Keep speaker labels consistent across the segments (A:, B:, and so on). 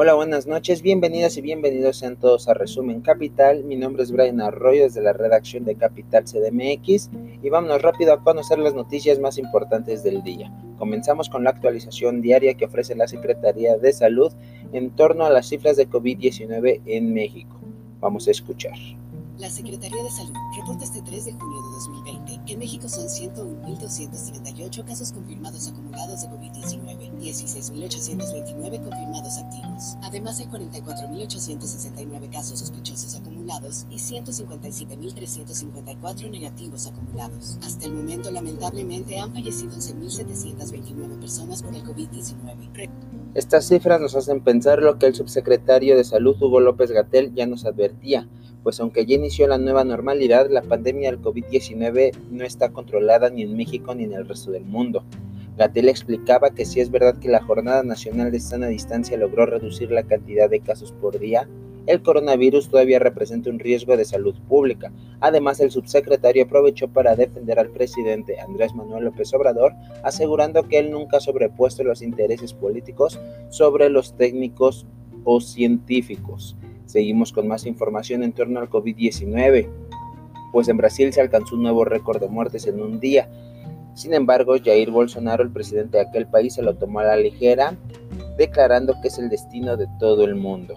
A: Hola, buenas noches, bienvenidas y bienvenidos sean todos a Resumen Capital. Mi nombre es Brian Arroyo desde la redacción de Capital CDMX y vámonos rápido a conocer las noticias más importantes del día. Comenzamos con la actualización diaria que ofrece la Secretaría de Salud en torno a las cifras de COVID-19 en México. Vamos a escuchar.
B: La Secretaría de Salud reporta este 3 de junio de 2020 que en México son 101.278 casos confirmados acumulados de COVID-19, 16.829 confirmados activos. Además hay 44.869 casos sospechosos acumulados y 157.354 negativos acumulados. Hasta el momento, lamentablemente, han fallecido 11.729 personas por el COVID-19.
A: Estas cifras nos hacen pensar lo que el subsecretario de Salud Hugo López Gatel ya nos advertía pues aunque ya inició la nueva normalidad, la pandemia del COVID-19 no está controlada ni en México ni en el resto del mundo. Gatel explicaba que si es verdad que la Jornada Nacional de Sana Distancia logró reducir la cantidad de casos por día, el coronavirus todavía representa un riesgo de salud pública. Además, el subsecretario aprovechó para defender al presidente Andrés Manuel López Obrador, asegurando que él nunca ha sobrepuesto los intereses políticos sobre los técnicos o científicos. Seguimos con más información en torno al COVID-19, pues en Brasil se alcanzó un nuevo récord de muertes en un día. Sin embargo, Jair Bolsonaro, el presidente de aquel país, se lo tomó a la ligera, declarando que es el destino de todo el mundo.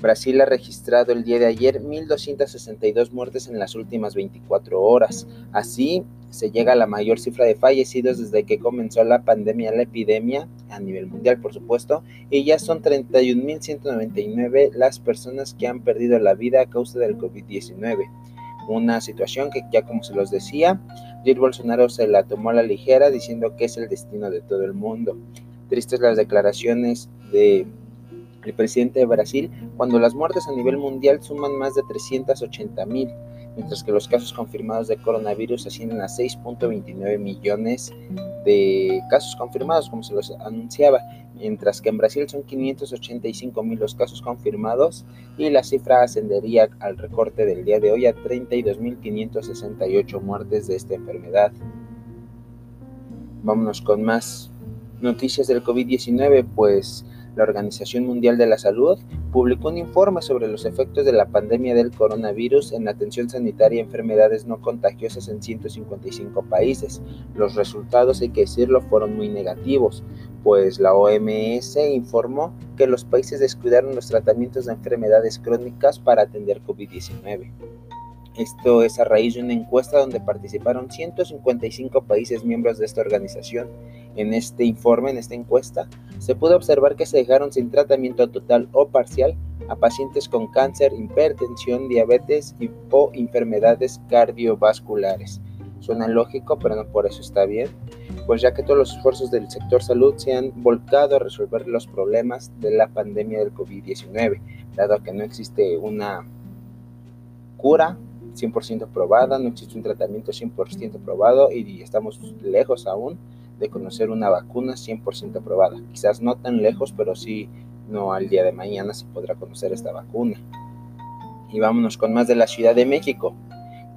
A: Brasil ha registrado el día de ayer 1.262 muertes en las últimas 24 horas. Así, se llega a la mayor cifra de fallecidos desde que comenzó la pandemia, la epidemia, a nivel mundial, por supuesto, y ya son 31.199 las personas que han perdido la vida a causa del COVID-19. Una situación que ya como se los decía, Jair Bolsonaro se la tomó a la ligera diciendo que es el destino de todo el mundo. Tristes las declaraciones de el presidente de Brasil cuando las muertes a nivel mundial suman más de 380 mil, mientras que los casos confirmados de coronavirus ascienden a 6.29 millones de casos confirmados, como se los anunciaba, mientras que en Brasil son 585 mil los casos confirmados y la cifra ascendería al recorte del día de hoy a 32.568 muertes de esta enfermedad. Vámonos con más noticias del COVID-19, pues la Organización Mundial de la Salud publicó un informe sobre los efectos de la pandemia del coronavirus en la atención sanitaria y enfermedades no contagiosas en 155 países. Los resultados, hay que decirlo, fueron muy negativos, pues la OMS informó que los países descuidaron los tratamientos de enfermedades crónicas para atender COVID-19. Esto es a raíz de una encuesta donde participaron 155 países miembros de esta organización. En este informe, en esta encuesta, se pudo observar que se dejaron sin tratamiento total o parcial a pacientes con cáncer, hipertensión, diabetes y, o enfermedades cardiovasculares. Suena lógico, pero no por eso está bien, pues ya que todos los esfuerzos del sector salud se han volcado a resolver los problemas de la pandemia del COVID-19, dado que no existe una cura 100% probada, no existe un tratamiento 100% probado y estamos lejos aún de conocer una vacuna 100% probada. Quizás no tan lejos, pero sí no al día de mañana se podrá conocer esta vacuna. Y vámonos con más de la Ciudad de México.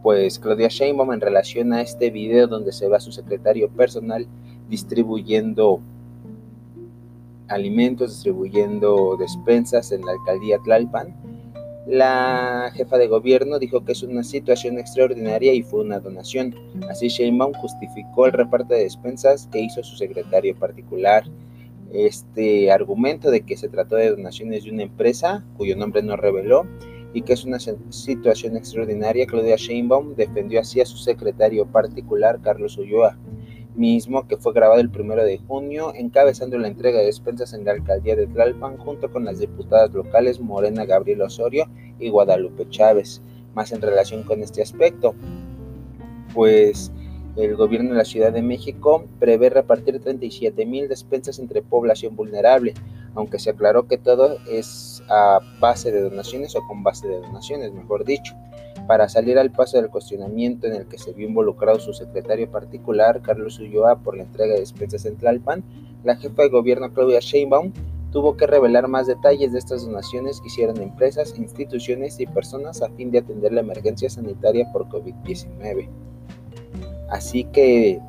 A: Pues Claudia Sheinbaum en relación a este video donde se va su secretario personal distribuyendo alimentos, distribuyendo despensas en la alcaldía Tlalpan, la jefa de gobierno dijo que es una situación extraordinaria y fue una donación. Así Sheinbaum justificó el reparto de despensas que hizo su secretario particular. Este argumento de que se trató de donaciones de una empresa cuyo nombre no reveló y que es una situación extraordinaria, Claudia Sheinbaum defendió así a su secretario particular Carlos Ulloa mismo que fue grabado el primero de junio, encabezando la entrega de despensas en la alcaldía de Tlalpan junto con las diputadas locales Morena Gabriel Osorio y Guadalupe Chávez. Más en relación con este aspecto, pues el gobierno de la Ciudad de México prevé repartir 37 mil despensas entre población vulnerable, aunque se aclaró que todo es a base de donaciones o con base de donaciones, mejor dicho. Para salir al paso del cuestionamiento en el que se vio involucrado su secretario particular, Carlos Ulloa, por la entrega de despensas en Tlalpan, la jefa de gobierno Claudia Sheinbaum tuvo que revelar más detalles de estas donaciones que hicieron empresas, instituciones y personas a fin de atender la emergencia sanitaria por COVID-19. Así que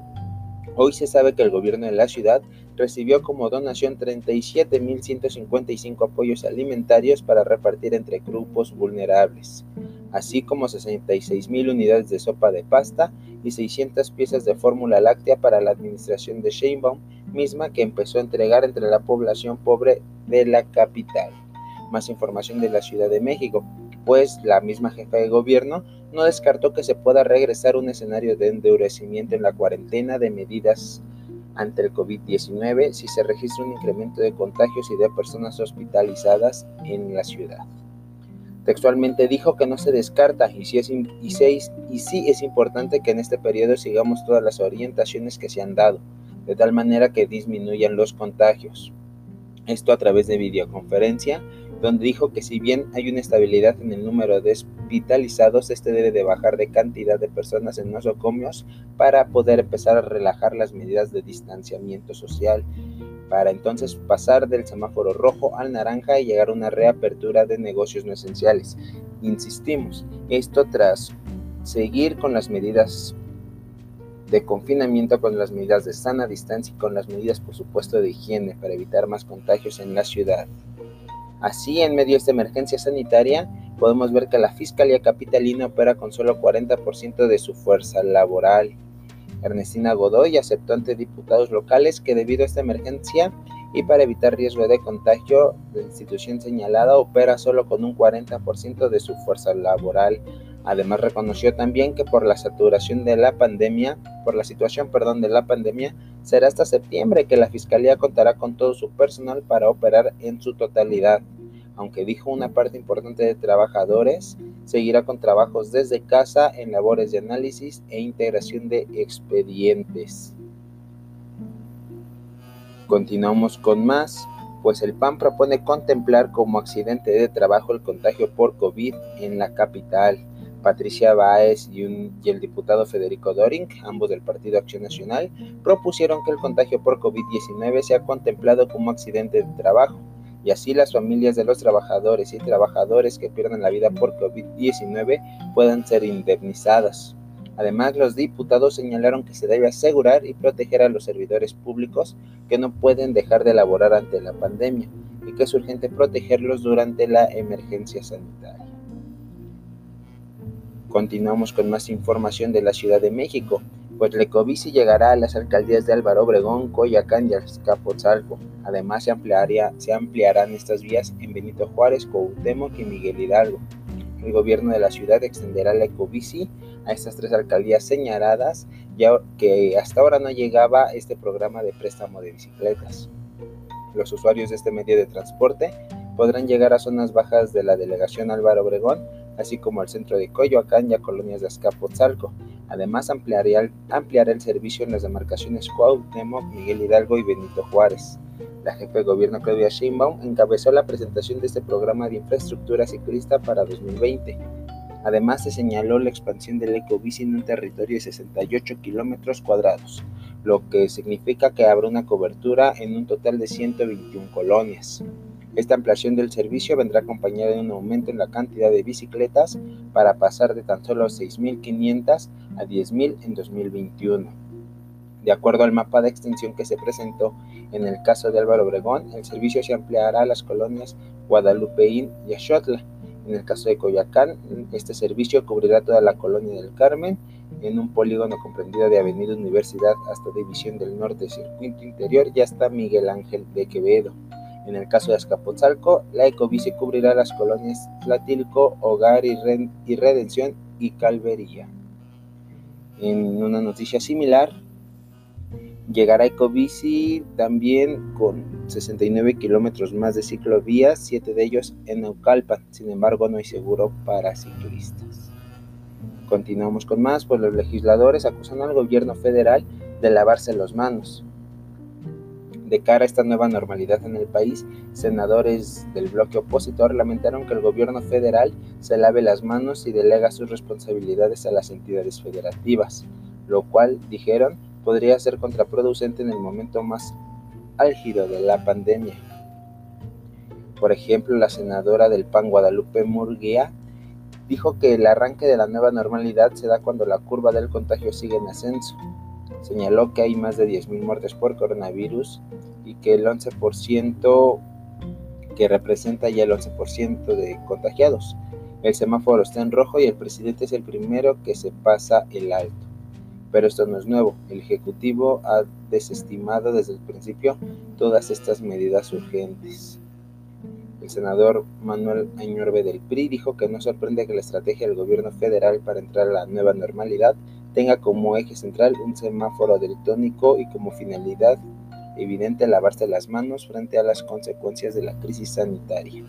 A: hoy se sabe que el gobierno de la ciudad recibió como donación 37.155 apoyos alimentarios para repartir entre grupos vulnerables, así como 66.000 unidades de sopa de pasta y 600 piezas de fórmula láctea para la administración de Sheinbaum, misma que empezó a entregar entre la población pobre de la capital. Más información de la Ciudad de México, pues la misma jefa de gobierno no descartó que se pueda regresar un escenario de endurecimiento en la cuarentena de medidas ante el COVID-19 si se registra un incremento de contagios y de personas hospitalizadas en la ciudad. Textualmente dijo que no se descarta y sí, es, y, y es importante que en este periodo sigamos todas las orientaciones que se han dado, de tal manera que disminuyan los contagios. Esto a través de videoconferencia donde dijo que si bien hay una estabilidad en el número de hospitalizados, este debe de bajar de cantidad de personas en nosocomios para poder empezar a relajar las medidas de distanciamiento social, para entonces pasar del semáforo rojo al naranja y llegar a una reapertura de negocios no esenciales. Insistimos, esto tras seguir con las medidas de confinamiento, con las medidas de sana distancia y con las medidas, por supuesto, de higiene para evitar más contagios en la ciudad. Así, en medio de esta emergencia sanitaria, podemos ver que la Fiscalía Capitalina opera con solo 40% de su fuerza laboral. Ernestina Godoy aceptó ante diputados locales que debido a esta emergencia y para evitar riesgo de contagio, la institución señalada opera solo con un 40% de su fuerza laboral. Además reconoció también que por la saturación de la pandemia, por la situación, perdón, de la pandemia, será hasta septiembre que la fiscalía contará con todo su personal para operar en su totalidad. Aunque dijo una parte importante de trabajadores, seguirá con trabajos desde casa en labores de análisis e integración de expedientes. Continuamos con más, pues el PAN propone contemplar como accidente de trabajo el contagio por COVID en la capital. Patricia Báez y, y, el diputado Federico Doring, ambos del Partido Acción Nacional, propusieron que el contagio por COVID-19 sea contemplado como accidente de trabajo y así las familias de los trabajadores y trabajadores que pierdan la vida por COVID-19 puedan ser indemnizadas. Además, los diputados señalaron que se debe asegurar y proteger a los servidores públicos que no pueden dejar de laborar ante la pandemia y que es urgente protegerlos durante la emergencia sanitaria. Continuamos con más información de la Ciudad de México, pues Lecovici llegará a las alcaldías de Álvaro Obregón, Coyacán y Azcapotzalco. Además, se, ampliarán estas vías en Benito Juárez, Cuauhtémoc y Miguel Hidalgo. El gobierno de la ciudad extenderá la Ecobici a estas tres alcaldías señaladas, ya que hasta ahora no llegaba este programa de préstamo de bicicletas. Los usuarios de este medio de transporte podrán llegar a zonas bajas de la delegación Álvaro Obregón, así como al centro de Coyoacán y a colonias de Azcapotzalco. Además, ampliará, el servicio en las demarcaciones Cuauhtémoc, Miguel Hidalgo y Benito Juárez. La jefe de gobierno Claudia Sheinbaum encabezó la presentación de este programa de infraestructura ciclista para 2020. Además, se señaló la expansión del Ecobici en un territorio de 68 kilómetros cuadrados, lo que significa que habrá una cobertura en un total de 121 colonias. Esta ampliación del servicio vendrá acompañada de un aumento en la cantidad de bicicletas para pasar de tan solo 6.500 a 10.000 en 2021. De acuerdo al mapa de extensión que se presentó en el caso de Álvaro Obregón, el servicio se ampliará a las colonias Guadalupeín y Axotla. En el caso de Coyacán, este servicio cubrirá toda la colonia del Carmen en un polígono comprendido de Avenida Universidad hasta División del Norte, Circuito Interior y hasta Miguel Ángel de Quevedo. En el caso de Azcapotzalco, la Ecobici cubrirá las colonias Tlatilco, Hogar y, Redención y Calvería. En una noticia similar, Llegará Ecobici también con 69 kilómetros más de ciclovías, 7 de ellos en Naucalpan, sin embargo no hay seguro para ciclistas. Continuamos con más, pues los legisladores acusan al gobierno federal de lavarse las manos. De cara a esta nueva normalidad en el país, senadores del bloque opositor lamentaron que el gobierno federal se lave las manos y delega sus responsabilidades a las entidades federativas, lo cual, dijeron, podría ser contraproducente en el momento más álgido de la pandemia. Por ejemplo, la senadora del PAN Guadalupe Murguía dijo que el arranque de la nueva normalidad se da cuando la curva del contagio sigue en ascenso. señaló que hay más de 10.000 muertes por coronavirus y que el 11% que representa ya el 11% de contagiados. El semáforo está en rojo y el presidente es el primero que se pasa el alto. Pero esto no es nuevo. El Ejecutivo ha desestimado desde el principio todas estas medidas urgentes. El senador Manuel Añorbe del PRI dijo que no sorprende que la estrategia del gobierno federal para entrar a la nueva normalidad tenga como eje central un semáforo del tónico y como finalidad evidente lavarse las manos frente a las consecuencias de la crisis sanitaria.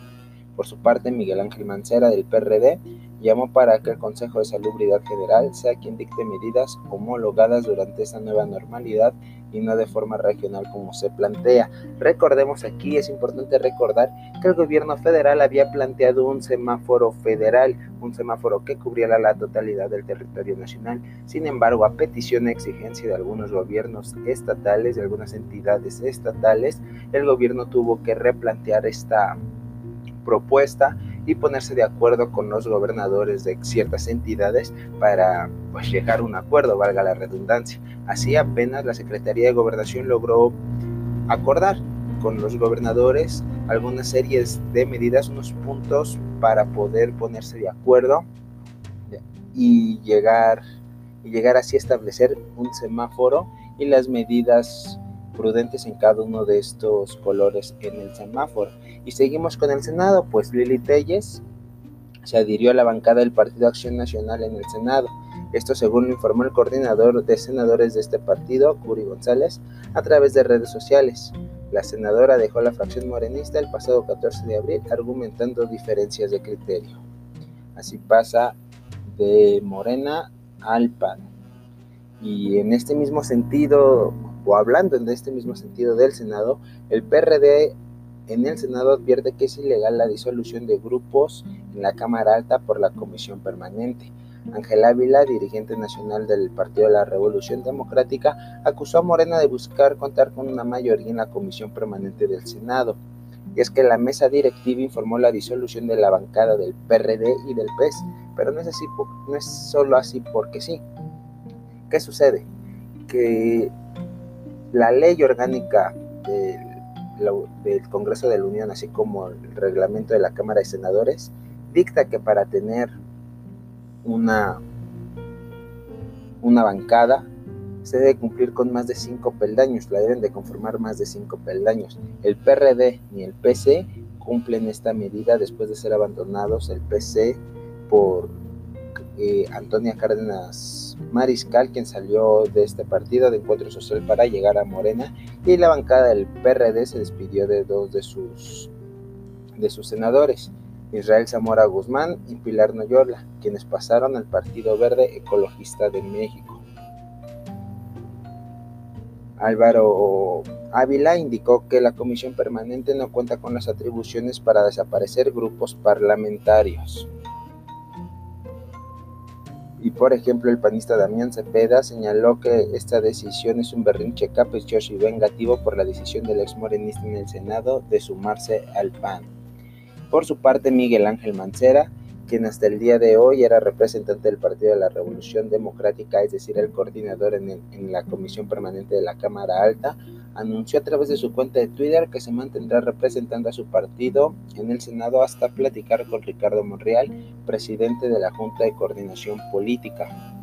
A: Por su parte, Miguel Ángel Mancera del PRD llamó para que el Consejo de Salubridad General sea quien dicte medidas homologadas durante esta nueva normalidad y no de forma regional como se plantea. Recordemos aquí, es importante recordar que el gobierno federal había planteado un semáforo federal, un semáforo que cubriera la totalidad del territorio nacional. Sin embargo, a petición y exigencia de algunos gobiernos estatales, de algunas entidades estatales, el gobierno tuvo que replantear esta propuesta y ponerse de acuerdo con los gobernadores de ciertas entidades para pues, llegar a un acuerdo, valga la redundancia. Así apenas la Secretaría de Gobernación logró acordar con los gobernadores algunas series de medidas, unos puntos para poder ponerse de acuerdo y llegar, y llegar así a establecer un semáforo y las medidas prudentes en cada uno de estos colores en el semáforo. Y seguimos con el Senado, pues Lili Telles se adhirió a la bancada del Partido Acción Nacional en el Senado. Esto según lo informó el coordinador de senadores de este partido, Curi González, a través de redes sociales. La senadora dejó la fracción morenista el pasado 14 de abril argumentando diferencias de criterio. Así pasa de Morena al PAN. Y en este mismo sentido, o hablando en este mismo sentido del Senado, el PRD en el Senado advierte que es ilegal la disolución de grupos en la Cámara Alta por la Comisión Permanente. Ángel Ávila, dirigente nacional del Partido de la Revolución Democrática, acusó a Morena de buscar contar con una mayoría en la Comisión Permanente del Senado. Y es que la mesa directiva informó la disolución de la bancada del PRD y del PES, pero no es, así, no es solo así porque sí. ¿Qué sucede? Que la ley orgánica del, Congreso de la Unión, así como el reglamento de la Cámara de Senadores, dicta que para tener una, una bancada se debe cumplir con más de cinco peldaños, la deben de conformar más de cinco peldaños. El PRD ni el PC cumplen esta medida después de ser abandonados el PC por eh, Antonia Cárdenas Mariscal, quien salió de este partido de Encuentro Social para llegar a Morena, y la bancada del PRD se despidió de dos de sus, de sus senadores, Israel Zamora Guzmán y Pilar Noyola, quienes pasaron al Partido Verde Ecologista de México. Álvaro Ávila indicó que la comisión permanente no cuenta con las atribuciones para desaparecer grupos parlamentarios. Y por ejemplo, el panista Damián Cepeda señaló que esta decisión es un berrinche caprichoso y vengativo por la decisión del ex morenista en el Senado de sumarse al PAN. Por su parte, Miguel Ángel Mancera, quien hasta el día de hoy era representante del Partido de la Revolución Democrática, es decir, el coordinador en, en la Comisión Permanente de la Cámara Alta, anunció a través de su cuenta de Twitter que se mantendrá representando a su partido en el Senado hasta platicar con Ricardo Monreal, presidente de la Junta de Coordinación Política.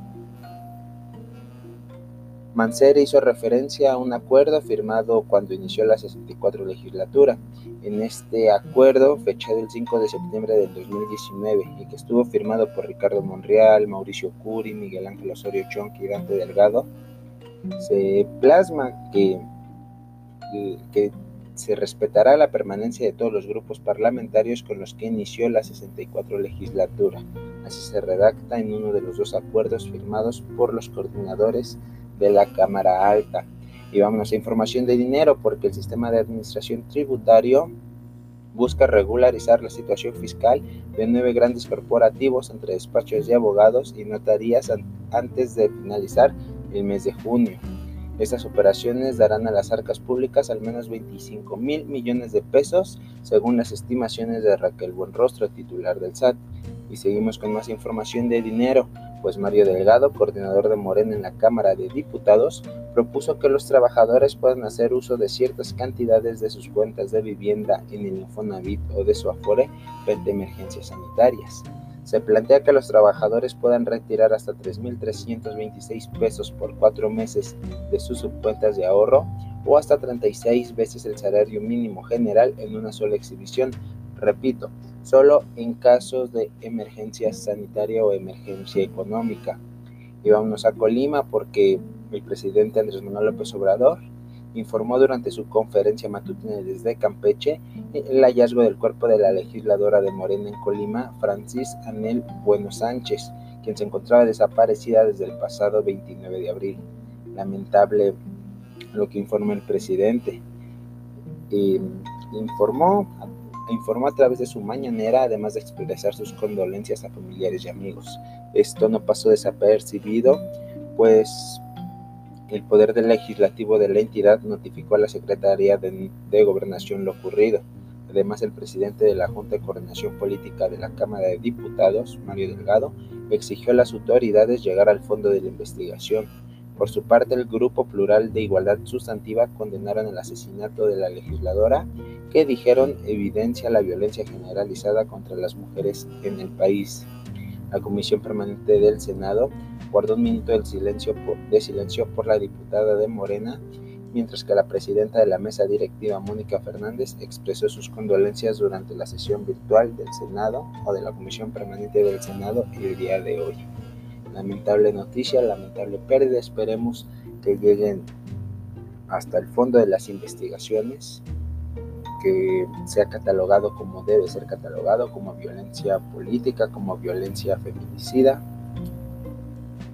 A: Mancera hizo referencia a un acuerdo firmado cuando inició la 64 legislatura. En este acuerdo, fechado el 5 de septiembre del 2019 y que estuvo firmado por Ricardo Monreal, Mauricio Curi, Miguel Ángel Osorio Chonqui y Dante Delgado, se plasma que que se respetará la permanencia de todos los grupos parlamentarios con los que inició la 64 legislatura. Así se redacta en uno de los dos acuerdos firmados por los coordinadores de la Cámara Alta. Y vámonos a información de dinero, porque el sistema de administración tributario busca regularizar la situación fiscal de nueve grandes corporativos entre despachos de abogados y notarías antes de finalizar el mes de junio. Estas operaciones darán a las arcas públicas al menos 25 mil millones de pesos, según las estimaciones de Raquel Buenrostro, titular del SAT. Y seguimos con más información de dinero, pues Mario Delgado, coordinador de Morena en la Cámara de Diputados, propuso que los trabajadores puedan hacer uso de ciertas cantidades de sus cuentas de vivienda en el Infonavit o de su Afore frente a emergencias sanitarias. Se plantea que los trabajadores puedan retirar hasta 3.326 pesos por cuatro meses de sus subcuentas de ahorro o hasta 36 veces el salario mínimo general en una sola exhibición. Repito, solo en casos de emergencia sanitaria o emergencia económica. Y vámonos a Colima porque el presidente Andrés Manuel López Obrador informó durante su conferencia matutina desde Campeche el hallazgo del cuerpo de la legisladora de Morena en Colima, Francis Anel Bueno Sánchez, quien se encontraba desaparecida desde el pasado 29 de abril. Lamentable lo que informa el presidente. informó, informó a través de su mañanera, además de expresar sus condolencias a familiares y amigos. Esto no pasó desapercibido, pues el Poder del Legislativo de la entidad notificó a la Secretaría de, de, Gobernación lo ocurrido. Además, el presidente de la Junta de Coordinación Política de la Cámara de Diputados, Mario Delgado, exigió a las autoridades llegar al fondo de la investigación. Por su parte, el Grupo Plural de Igualdad Sustantiva condenaron el asesinato de la legisladora, que dijeron evidencia la violencia generalizada contra las mujeres en el país. La Comisión Permanente del Senado guardó un minuto de silencio, por, silencio por la diputada de Morena, mientras que la presidenta de la mesa directiva, Mónica Fernández, expresó sus condolencias durante la sesión virtual del Senado o de la Comisión Permanente del Senado el día de hoy. Lamentable noticia, lamentable pérdida, esperemos que lleguen hasta el fondo de las investigaciones, que sea catalogado como debe ser catalogado, como violencia política, como violencia feminicida.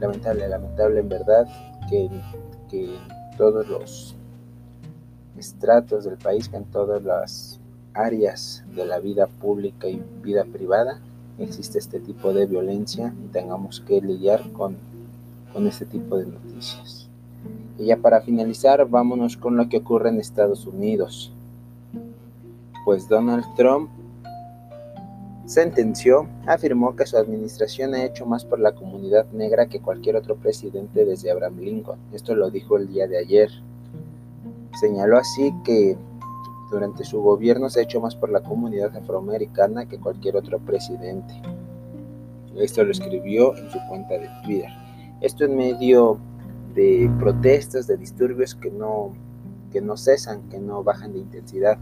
A: Lamentable, lamentable en verdad que, que en todos los estratos del país, que en todas las áreas de la vida pública y vida privada existe este tipo de violencia y tengamos que lidiar con, con este tipo de noticias. Y ya para finalizar, vámonos con lo que ocurre en Estados Unidos. Pues Donald Trump sentenció, afirmó que su administración ha hecho más por la comunidad negra que cualquier otro presidente desde Abraham Lincoln. Esto lo dijo el día de ayer. Señaló así que durante su gobierno se ha hecho más por la comunidad afroamericana que cualquier otro presidente. Esto lo escribió en su cuenta de Twitter. Esto en medio de protestas, de disturbios que no, que no cesan, que no bajan de intensidad.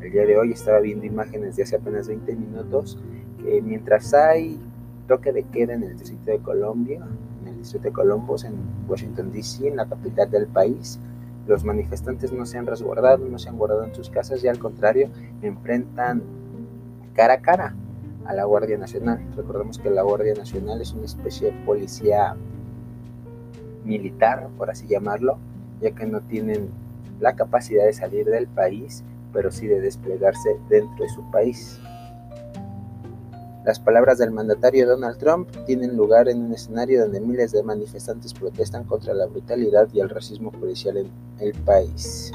A: El día de hoy estaba viendo imágenes de hace apenas 20 minutos que mientras hay toque de queda en el distrito de Colombia, en el distrito de Columbus, en Washington DC, en la capital del país, los manifestantes no se han resguardado, no se han guardado en sus casas y al contrario enfrentan cara a cara a la Guardia Nacional. Recordemos que la Guardia Nacional es una especie de policía militar, por así llamarlo, ya que no tienen la capacidad de salir del país pero sí de desplegarse dentro de su país. Las palabras del mandatario Donald Trump tienen lugar en un escenario donde miles de manifestantes protestan contra la brutalidad y el racismo policial en el país.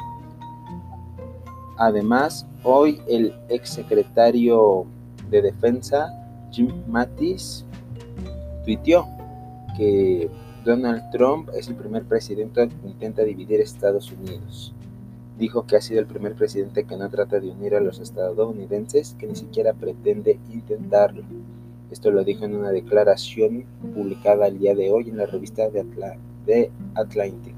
A: Además, hoy el exsecretario de Defensa, Jim Mattis, tuiteó que Donald Trump es el primer presidente que intenta dividir Estados Unidos dijo que ha sido el primer presidente que no trata de unir a los estadounidenses, que ni siquiera pretende intentarlo. Esto lo dijo en una declaración publicada el día de hoy en la revista de, Atlantic.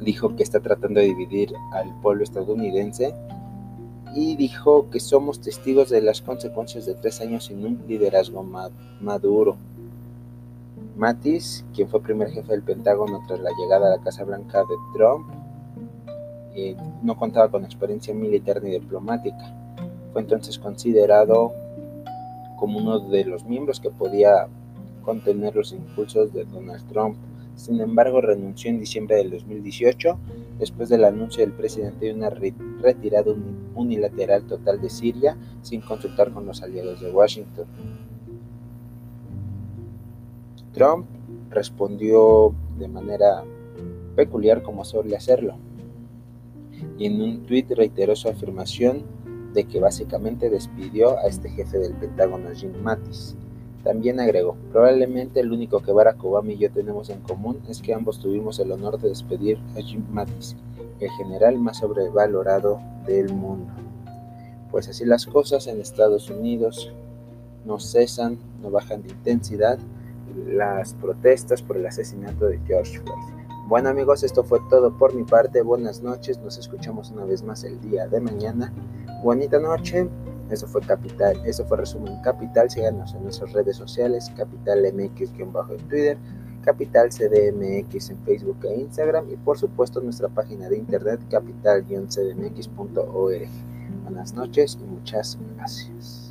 A: Dijo que está tratando de dividir al pueblo estadounidense y dijo que somos testigos de las consecuencias de tres años sin un liderazgo maduro. Mattis, quien fue primer jefe del Pentágono tras la llegada a la Casa Blanca de Trump, eh, no contaba con experiencia militar ni diplomática. Fue entonces considerado como uno de los miembros que podía contener los impulsos de Donald Trump. Sin embargo, renunció en diciembre del 2018 después del anuncio del presidente de una retirada unilateral total de Siria sin consultar con los aliados de Washington. Trump respondió de manera peculiar como suele hacerlo y en un tuit reiteró su afirmación de que básicamente despidió a este jefe del Pentágono, Jim Mattis. También agregó, probablemente el único que Barack Obama y yo tenemos en común es que ambos tuvimos el honor de despedir a Jim Mattis, el general más sobrevalorado del mundo. Pues así las cosas en Estados Unidos no cesan, no bajan de intensidad las protestas por el asesinato de George Floyd. Bueno amigos, esto fue todo por mi parte. Buenas noches, nos escuchamos una vez más el día de mañana. Bonita noche. Eso fue Capital, eso fue Resumen Capital. Síganos en nuestras redes sociales, Capital MX-bajo en Twitter, Capital CDMX en Facebook e Instagram y por supuesto nuestra página de internet capital-cdmx.org. Buenas noches y muchas gracias.